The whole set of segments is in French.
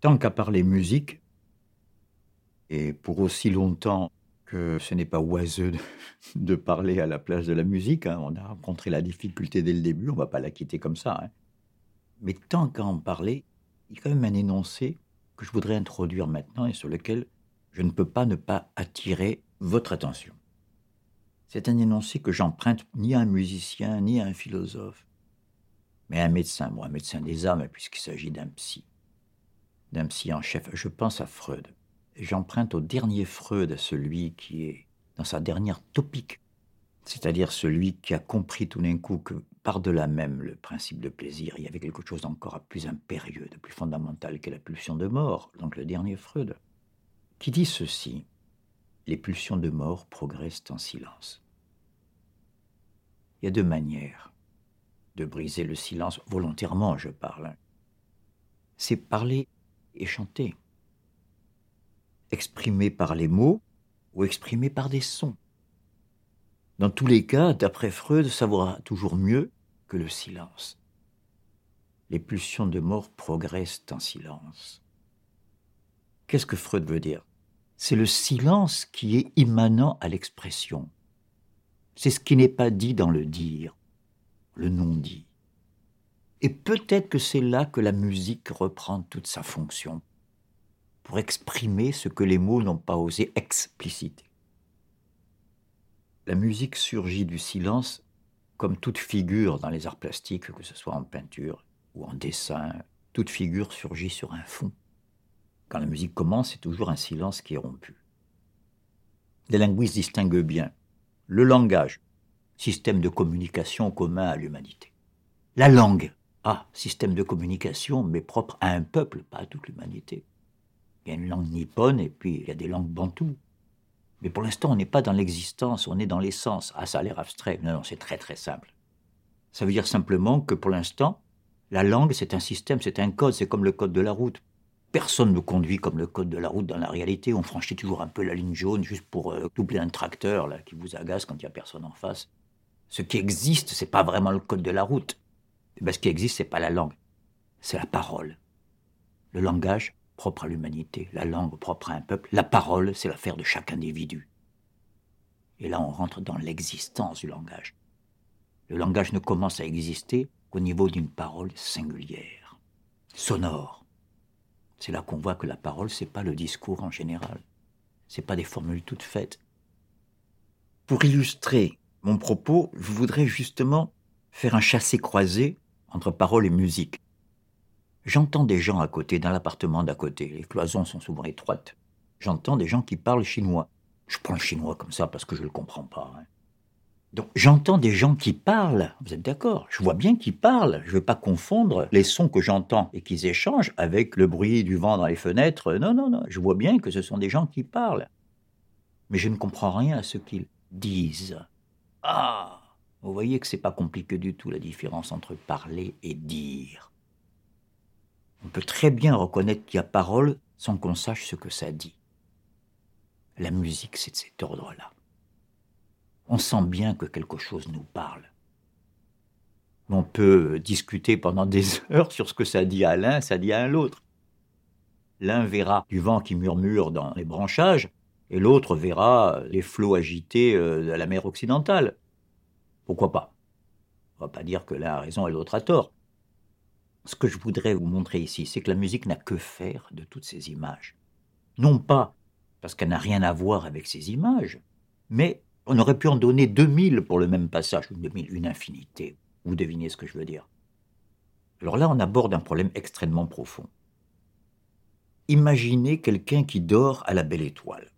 Tant qu'à parler musique, et pour aussi longtemps que ce n'est pas oiseux de, parler à la place de la musique, hein, on a rencontré la difficulté dès le début, on ne va pas la quitter comme ça. Hein. Mais tant qu'à en parler, il y a quand même un énoncé que je voudrais introduire maintenant et sur lequel je ne peux pas ne pas attirer votre attention. C'est un énoncé que j'emprunte ni à un musicien, ni à un philosophe, mais à un médecin, moi, un médecin des âmes, puisqu'il s'agit d'un psy, d'un psy en chef. Je pense à Freud. J'emprunte au dernier Freud, à celui qui est dans sa dernière topique, c'est-à-dire celui qui a compris tout d'un coup que par-delà même le principe de plaisir, il y avait quelque chose d'encore plus impérieux, de plus fondamental que la pulsion de mort, donc le dernier Freud, qui dit ceci les pulsions de mort progressent en silence. Il y a deux manières de briser le silence, volontairement je parle. C'est parler et chanter. Exprimer par les mots ou exprimer par des sons. Dans tous les cas, d'après Freud, ça vaudra toujours mieux que le silence. Les pulsions de mort progressent en silence. Qu'est-ce que Freud veut dire? C'est le silence qui est immanent à l'expression. C'est ce qui n'est pas dit dans le dire, le non-dit. Et peut-être que c'est là que la musique reprend toute sa fonction, pour exprimer ce que les mots n'ont pas osé expliciter. La musique surgit du silence comme toute figure dans les arts plastiques, que ce soit en peinture ou en dessin, toute figure surgit sur un fond. Quand la musique commence, c'est toujours un silence qui est rompu. Les linguistes distinguent bien le langage, système de communication commun à l'humanité. La langue, ah, système de communication, mais propre à un peuple, pas à toute l'humanité. Il y a une langue nippone et puis il y a des langues bantoues. Mais pour l'instant, on n'est pas dans l'existence, on est dans l'essence. Ah, ça a l'air abstrait. Non, non, c'est très très simple. Ça veut dire simplement que pour l'instant, la langue, c'est un système, c'est un code, c'est comme le code de la route. Personne ne conduit comme le code de la route dans la réalité. On franchit toujours un peu la ligne jaune juste pour euh, doubler un tracteur là, qui vous agace quand il n'y a personne en face. Ce qui existe, c'est pas vraiment le code de la route. Ben, ce qui existe, c'est pas la langue, c'est la parole. Le langage propre à l'humanité, la langue propre à un peuple, la parole, c'est l'affaire de chaque individu. Et là, on rentre dans l'existence du langage. Le langage ne commence à exister qu'au niveau d'une parole singulière, sonore, c'est là qu'on voit que la parole, c'est pas le discours en général. C'est pas des formules toutes faites. Pour illustrer mon propos, je voudrais justement faire un chassé-croisé entre parole et musique. J'entends des gens à côté, dans l'appartement d'à côté. Les cloisons sont souvent étroites. J'entends des gens qui parlent chinois. Je prends le chinois comme ça parce que je ne le comprends pas. Hein. Donc j'entends des gens qui parlent, vous êtes d'accord? Je vois bien qu'ils parlent. Je ne veux pas confondre les sons que j'entends et qu'ils échangent avec le bruit du vent dans les fenêtres. Non, non, non. Je vois bien que ce sont des gens qui parlent. Mais je ne comprends rien à ce qu'ils disent. Ah Vous voyez que c'est pas compliqué du tout la différence entre parler et dire. On peut très bien reconnaître qu'il y a parole sans qu'on sache ce que ça dit. La musique, c'est de cet ordre-là on sent bien que quelque chose nous parle. On peut discuter pendant des heures sur ce que ça dit à l'un, ça dit à l'autre. L'un verra du vent qui murmure dans les branchages, et l'autre verra les flots agités euh, de la mer occidentale. Pourquoi pas? On va pas dire que l'un a raison et l'autre a tort. Ce que je voudrais vous montrer ici, c'est que la musique n'a que faire de toutes ces images. Non pas parce qu'elle n'a rien à voir avec ces images, mais on aurait pu en donner 2000 pour le même passage, une, une infinité. Vous devinez ce que je veux dire? Alors là, on aborde un problème extrêmement profond. Imaginez quelqu'un qui dort à la belle étoile.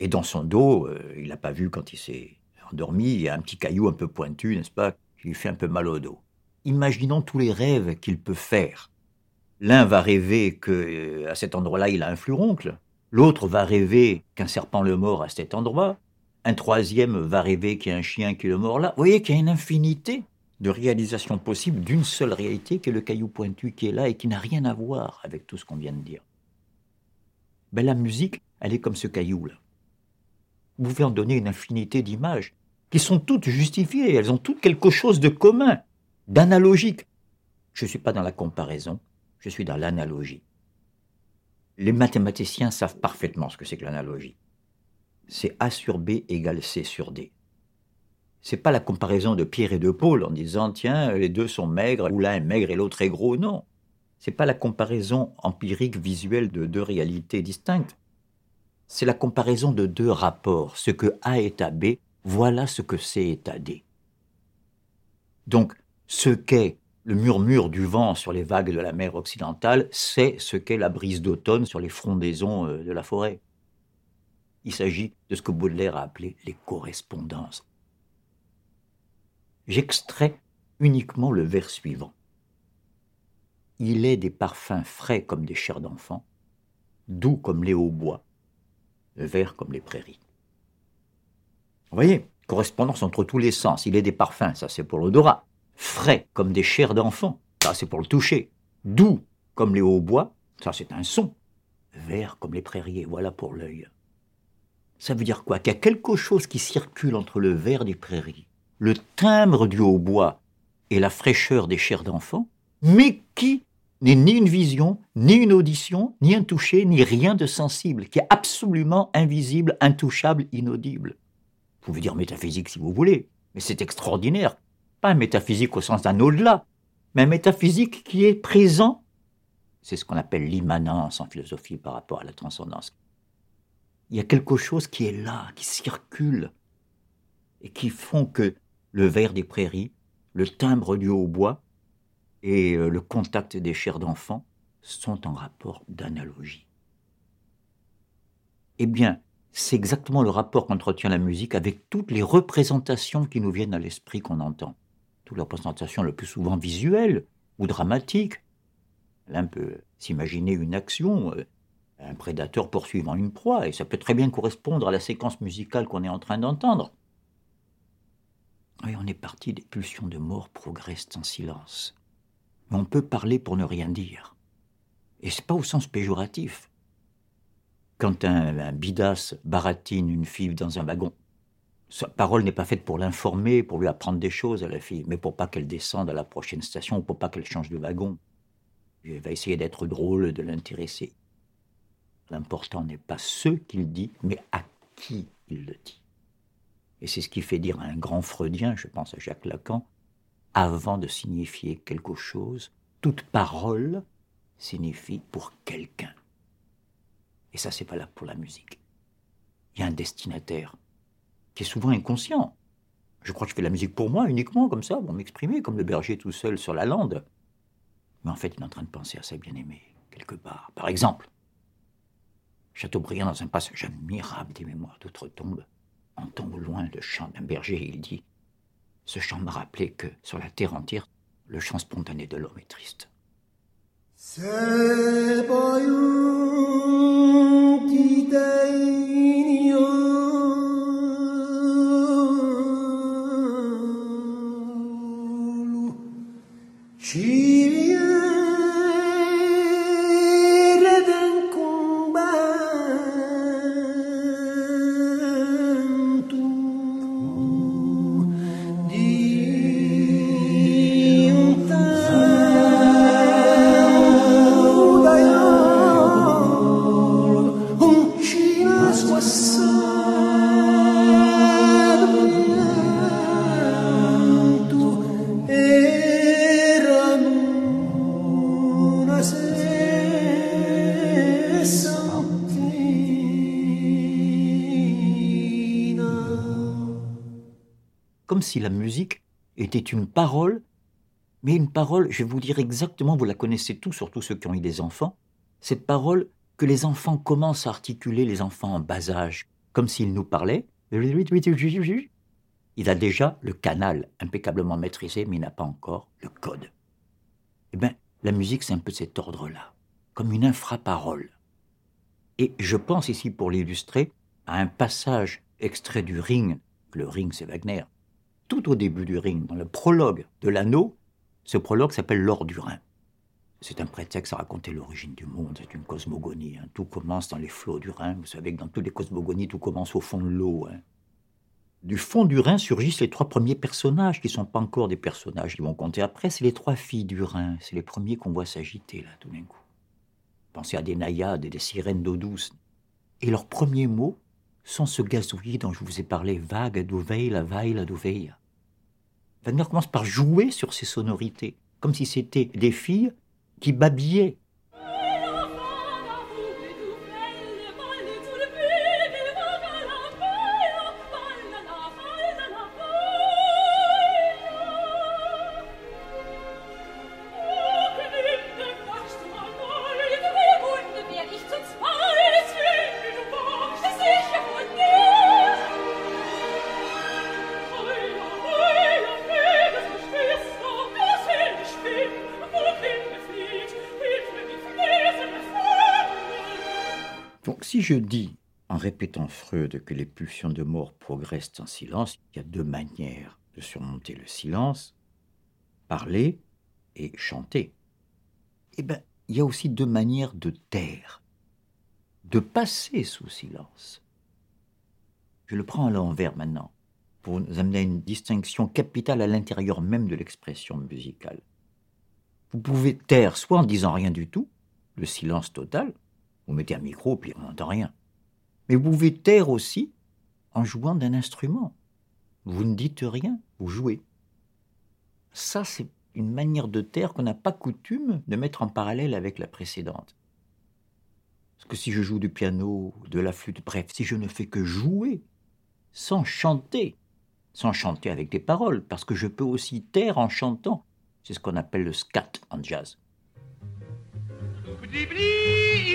Et dans son dos, euh, il n'a pas vu quand il s'est endormi, il y a un petit caillou un peu pointu, n'est-ce pas, qui lui fait un peu mal au dos. Imaginons tous les rêves qu'il peut faire. L'un va rêver que euh, à cet endroit-là, il a un fluroncle. L'autre va rêver qu'un serpent le mord à cet endroit un troisième va rêver qu'il y a un chien qui le mord là. Vous voyez qu'il y a une infinité de réalisations possibles d'une seule réalité qui est le caillou pointu qui est là et qui n'a rien à voir avec tout ce qu'on vient de dire. Ben, la musique, elle est comme ce caillou-là. Vous pouvez en donner une infinité d'images qui sont toutes justifiées, elles ont toutes quelque chose de commun, d'analogique. Je ne suis pas dans la comparaison, je suis dans l'analogie. Les mathématiciens savent parfaitement ce que c'est que l'analogie. C'est A sur B égale C sur D. C'est pas la comparaison de Pierre et de Paul en disant tiens, les deux sont maigres, ou l'un est maigre et l'autre est gros. Non. C'est pas la comparaison empirique visuelle de deux réalités distinctes. C'est la comparaison de deux rapports. Ce que A est à B, voilà ce que C est à D. Donc, ce qu'est le murmure du vent sur les vagues de la mer occidentale, c'est ce qu'est la brise d'automne sur les frondaisons euh, de la forêt. Il s'agit de ce que Baudelaire a appelé les correspondances. J'extrais uniquement le vers suivant. Il est des parfums frais comme des chairs d'enfant, doux comme les hauts-bois, verts comme les prairies. Vous voyez, correspondance entre tous les sens. Il est des parfums, ça c'est pour l'odorat frais comme des chairs d'enfant, ça c'est pour le toucher, doux comme les hautbois, ça c'est un son, vert comme les prairies, voilà pour l'œil. Ça veut dire quoi? Qu'il y a quelque chose qui circule entre le vert des prairies, le timbre du hautbois et la fraîcheur des chairs d'enfant, mais qui n'est ni une vision, ni une audition, ni un toucher, ni rien de sensible, qui est absolument invisible, intouchable, inaudible. Vous pouvez dire métaphysique si vous voulez, mais c'est extraordinaire pas un métaphysique au sens d'un au-delà, mais un métaphysique qui est présent. C'est ce qu'on appelle l'immanence en philosophie par rapport à la transcendance. Il y a quelque chose qui est là, qui circule, et qui font que le vert des prairies, le timbre du hautbois et euh, le contact des chairs d'enfants sont en rapport d'analogie. Eh bien, c'est exactement le rapport qu'entretient la musique avec toutes les représentations qui nous viennent à l'esprit qu'on entend toute la représentation le plus souvent visuelle ou dramatique. L'un peut s'imaginer une action, euh, un prédateur poursuivant une proie, et ça peut très bien correspondre à la séquence musicale qu'on est en train d'entendre. Et on est parti des pulsions de mort progressent en silence. On peut parler pour ne rien dire. Et c'est pas au sens péjoratif. Quand un, un bidas baratine une fille dans un wagon, sa parole n'est pas faite pour l'informer, pour lui apprendre des choses à la fille, mais pour pas qu'elle descende à la prochaine station ou pour pas qu'elle change de wagon. Il va essayer d'être drôle, de l'intéresser. L'important n'est pas ce qu'il dit, mais à qui il le dit. Et c'est ce qui fait dire à un grand freudien, je pense à Jacques Lacan, avant de signifier quelque chose, toute parole signifie pour quelqu'un. Et ça, c'est valable pour la musique. Il y a un destinataire qui est souvent inconscient. Je crois que je fais la musique pour moi uniquement, comme ça, pour m'exprimer, comme le berger tout seul sur la lande. Mais en fait, il est en train de penser à sa bien-aimée, quelque part. Par exemple, Chateaubriand, dans un passage admirable des mémoires d'outre-tombe, entend au loin le chant d'un berger et il dit Ce chant m'a rappelé que, sur la terre entière, le chant spontané de l'homme est triste. Si la musique était une parole, mais une parole, je vais vous dire exactement, vous la connaissez tous, surtout ceux qui ont eu des enfants, cette parole que les enfants commencent à articuler, les enfants en bas âge, comme s'ils nous parlaient. Il a déjà le canal impeccablement maîtrisé, mais il n'a pas encore le code. Eh bien, la musique, c'est un peu cet ordre-là, comme une infraparole. Et je pense ici, pour l'illustrer, à un passage extrait du Ring. Le Ring, c'est Wagner tout au début du ring, dans le prologue de l'anneau, ce prologue s'appelle l'or du Rhin. C'est un prétexte à raconter l'origine du monde, c'est une cosmogonie. Hein. Tout commence dans les flots du Rhin. Vous savez que dans toutes les cosmogonies, tout commence au fond de l'eau. Hein. Du fond du Rhin surgissent les trois premiers personnages, qui ne sont pas encore des personnages qui vont compter après. C'est les trois filles du Rhin. C'est les premiers qu'on voit s'agiter, là, tout d'un coup. Pensez à des naïades et des sirènes d'eau douce. Et leurs premiers mots sont ce gazouillis dont je vous ai parlé, vague, douveille, la vaille, la douveille. Wagner commence par jouer sur ces sonorités, comme si c'était des filles qui babillaient si je dis, en répétant Freud, que les pulsions de mort progressent en silence, il y a deux manières de surmonter le silence, parler et chanter. Eh bien, il y a aussi deux manières de taire, de passer sous silence. Je le prends à l'envers maintenant, pour nous amener à une distinction capitale à l'intérieur même de l'expression musicale. Vous pouvez taire soit en disant rien du tout, le silence total, vous mettez un micro, puis on n'entend rien. Mais vous pouvez taire aussi en jouant d'un instrument. Vous ne dites rien, vous jouez. Ça, c'est une manière de taire qu'on n'a pas coutume de mettre en parallèle avec la précédente. Parce que si je joue du piano, de la flûte, bref, si je ne fais que jouer, sans chanter, sans chanter avec des paroles, parce que je peux aussi taire en chantant, c'est ce qu'on appelle le scat en jazz.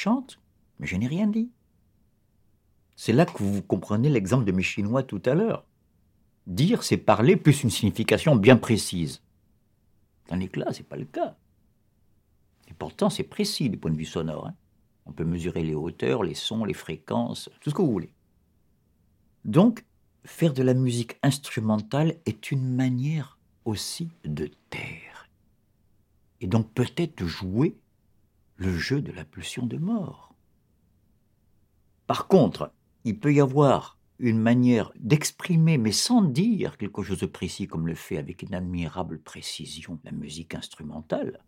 chante, mais je n'ai rien dit. C'est là que vous comprenez l'exemple de mes Chinois tout à l'heure. Dire, c'est parler plus une signification bien précise. Tandis que là, ce n'est pas le cas. Et pourtant, c'est précis du point de vue sonore. Hein. On peut mesurer les hauteurs, les sons, les fréquences, tout ce que vous voulez. Donc, faire de la musique instrumentale est une manière aussi de taire. Et donc peut-être jouer le jeu de la pulsion de mort. Par contre, il peut y avoir une manière d'exprimer, mais sans dire quelque chose de précis, comme le fait avec une admirable précision la musique instrumentale,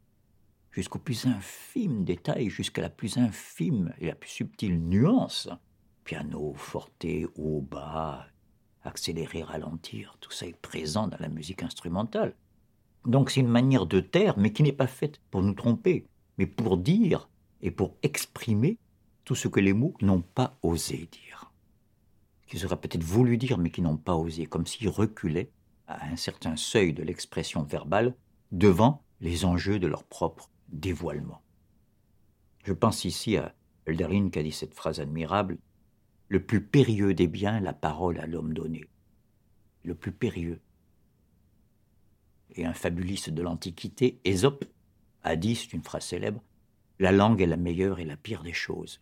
jusqu'au plus infime détail, jusqu'à la plus infime et la plus subtile nuance. Piano, forte, haut, bas, accélérer, ralentir, tout ça est présent dans la musique instrumentale. Donc c'est une manière de taire, mais qui n'est pas faite pour nous tromper, pour dire et pour exprimer tout ce que les mots n'ont pas osé dire. Qu'ils auraient peut-être voulu dire, mais qui n'ont pas osé, comme s'ils reculaient à un certain seuil de l'expression verbale devant les enjeux de leur propre dévoilement. Je pense ici à Hölderlin qui a dit cette phrase admirable Le plus périlleux des biens, la parole à l'homme donné. Le plus périlleux. Et un fabuliste de l'Antiquité, Ésope, a dit, c'est une phrase célèbre, La langue est la meilleure et la pire des choses.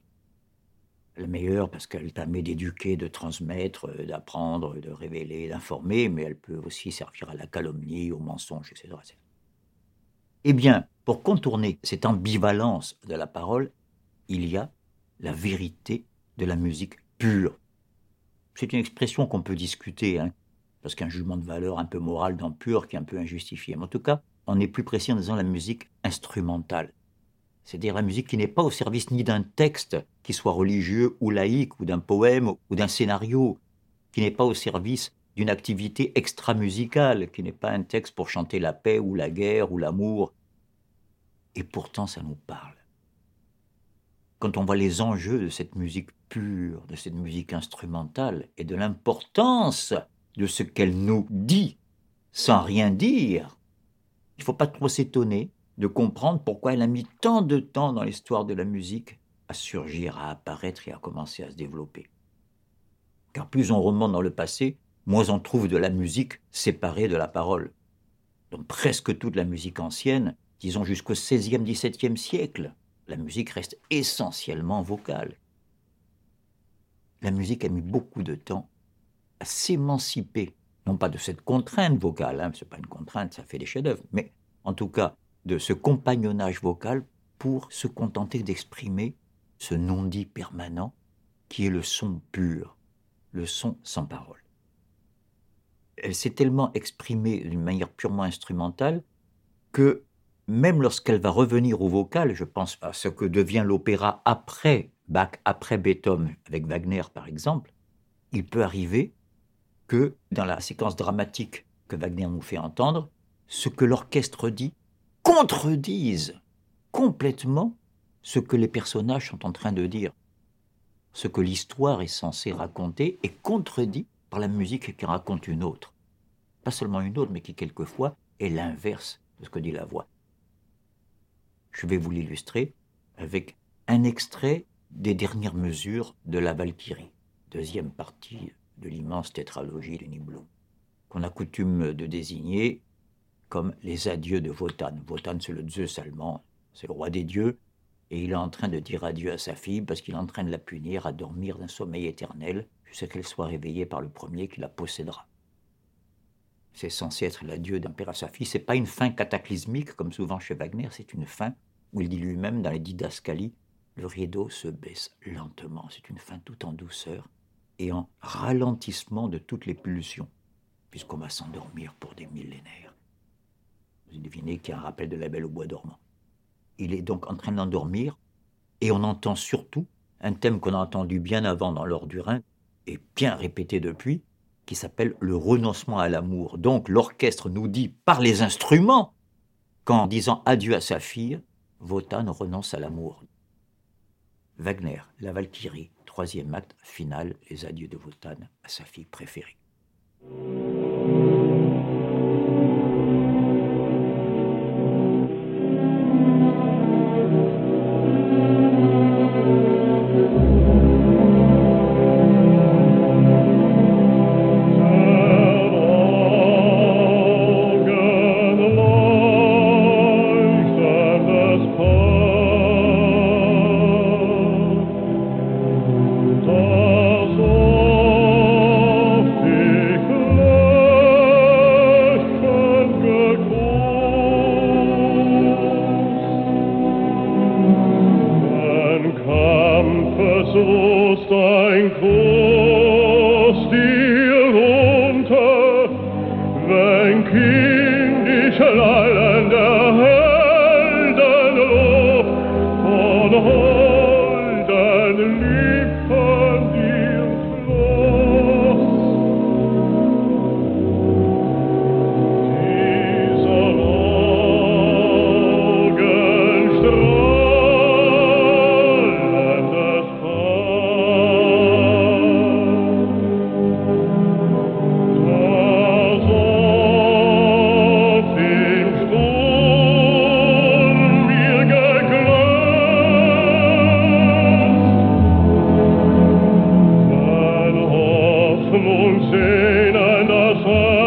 La meilleure parce qu'elle permet d'éduquer, de transmettre, d'apprendre, de révéler, d'informer, mais elle peut aussi servir à la calomnie, au mensonge, etc. Eh bien, pour contourner cette ambivalence de la parole, il y a la vérité de la musique pure. C'est une expression qu'on peut discuter, hein, parce qu'un jugement de valeur un peu moral dans pur qui est un peu injustifié. Mais en tout cas, on est plus précis en disant la musique instrumentale. C'est-à-dire la musique qui n'est pas au service ni d'un texte qui soit religieux ou laïque, ou d'un poème ou d'un scénario, qui n'est pas au service d'une activité extra-musicale, qui n'est pas un texte pour chanter la paix ou la guerre ou l'amour. Et pourtant, ça nous parle. Quand on voit les enjeux de cette musique pure, de cette musique instrumentale, et de l'importance de ce qu'elle nous dit, sans rien dire, il ne faut pas trop s'étonner de comprendre pourquoi elle a mis tant de temps dans l'histoire de la musique à surgir, à apparaître et à commencer à se développer Car plus on remonte dans le passé, moins on trouve de la musique séparée de la parole. Donc presque toute la musique ancienne, disons jusqu'au XVIe, XVIIe siècle, la musique reste essentiellement vocale. La musique a mis beaucoup de temps à s'émanciper, pas de cette contrainte vocale, hein, ce n'est pas une contrainte, ça fait des chefs-d'œuvre, mais en tout cas de ce compagnonnage vocal pour se contenter d'exprimer ce non-dit permanent qui est le son pur, le son sans parole. Elle s'est tellement exprimée d'une manière purement instrumentale que même lorsqu'elle va revenir au vocal, je pense à ce que devient l'opéra après Bach, après Beethoven, avec Wagner par exemple, il peut arriver que dans la séquence dramatique que Wagner nous fait entendre, ce que l'orchestre dit contredise complètement ce que les personnages sont en train de dire. Ce que l'histoire est censée raconter est contredit par la musique qui raconte une autre. Pas seulement une autre, mais qui quelquefois est l'inverse de ce que dit la voix. Je vais vous l'illustrer avec un extrait des dernières mesures de la Valkyrie, deuxième partie de l'immense tétralogie de Nibelung, qu'on a coutume de désigner comme les adieux de Wotan. Wotan, c'est le Zeus allemand, c'est le roi des dieux, et il est en train de dire adieu à sa fille parce qu'il est en train de la punir à dormir d'un sommeil éternel jusqu'à qu'elle soit réveillée par le premier qui la possédera. C'est censé être l'adieu d'un père à sa fille. C'est pas une fin cataclysmique comme souvent chez Wagner, c'est une fin où il dit lui-même dans les didascalies le rideau se baisse lentement. C'est une fin tout en douceur et en ralentissement de toutes les pulsions, puisqu'on va s'endormir pour des millénaires. Vous devinez qu'il y a un rappel de la belle au bois dormant. Il est donc en train d'endormir, et on entend surtout un thème qu'on a entendu bien avant dans l'or du Rhin, et bien répété depuis, qui s'appelle le renoncement à l'amour. Donc l'orchestre nous dit par les instruments qu'en disant adieu à sa fille, Wotan renonce à l'amour. Wagner, la Valkyrie, troisième acte final, les adieux de Wotan à sa fille préférée. sehen and der Sonne.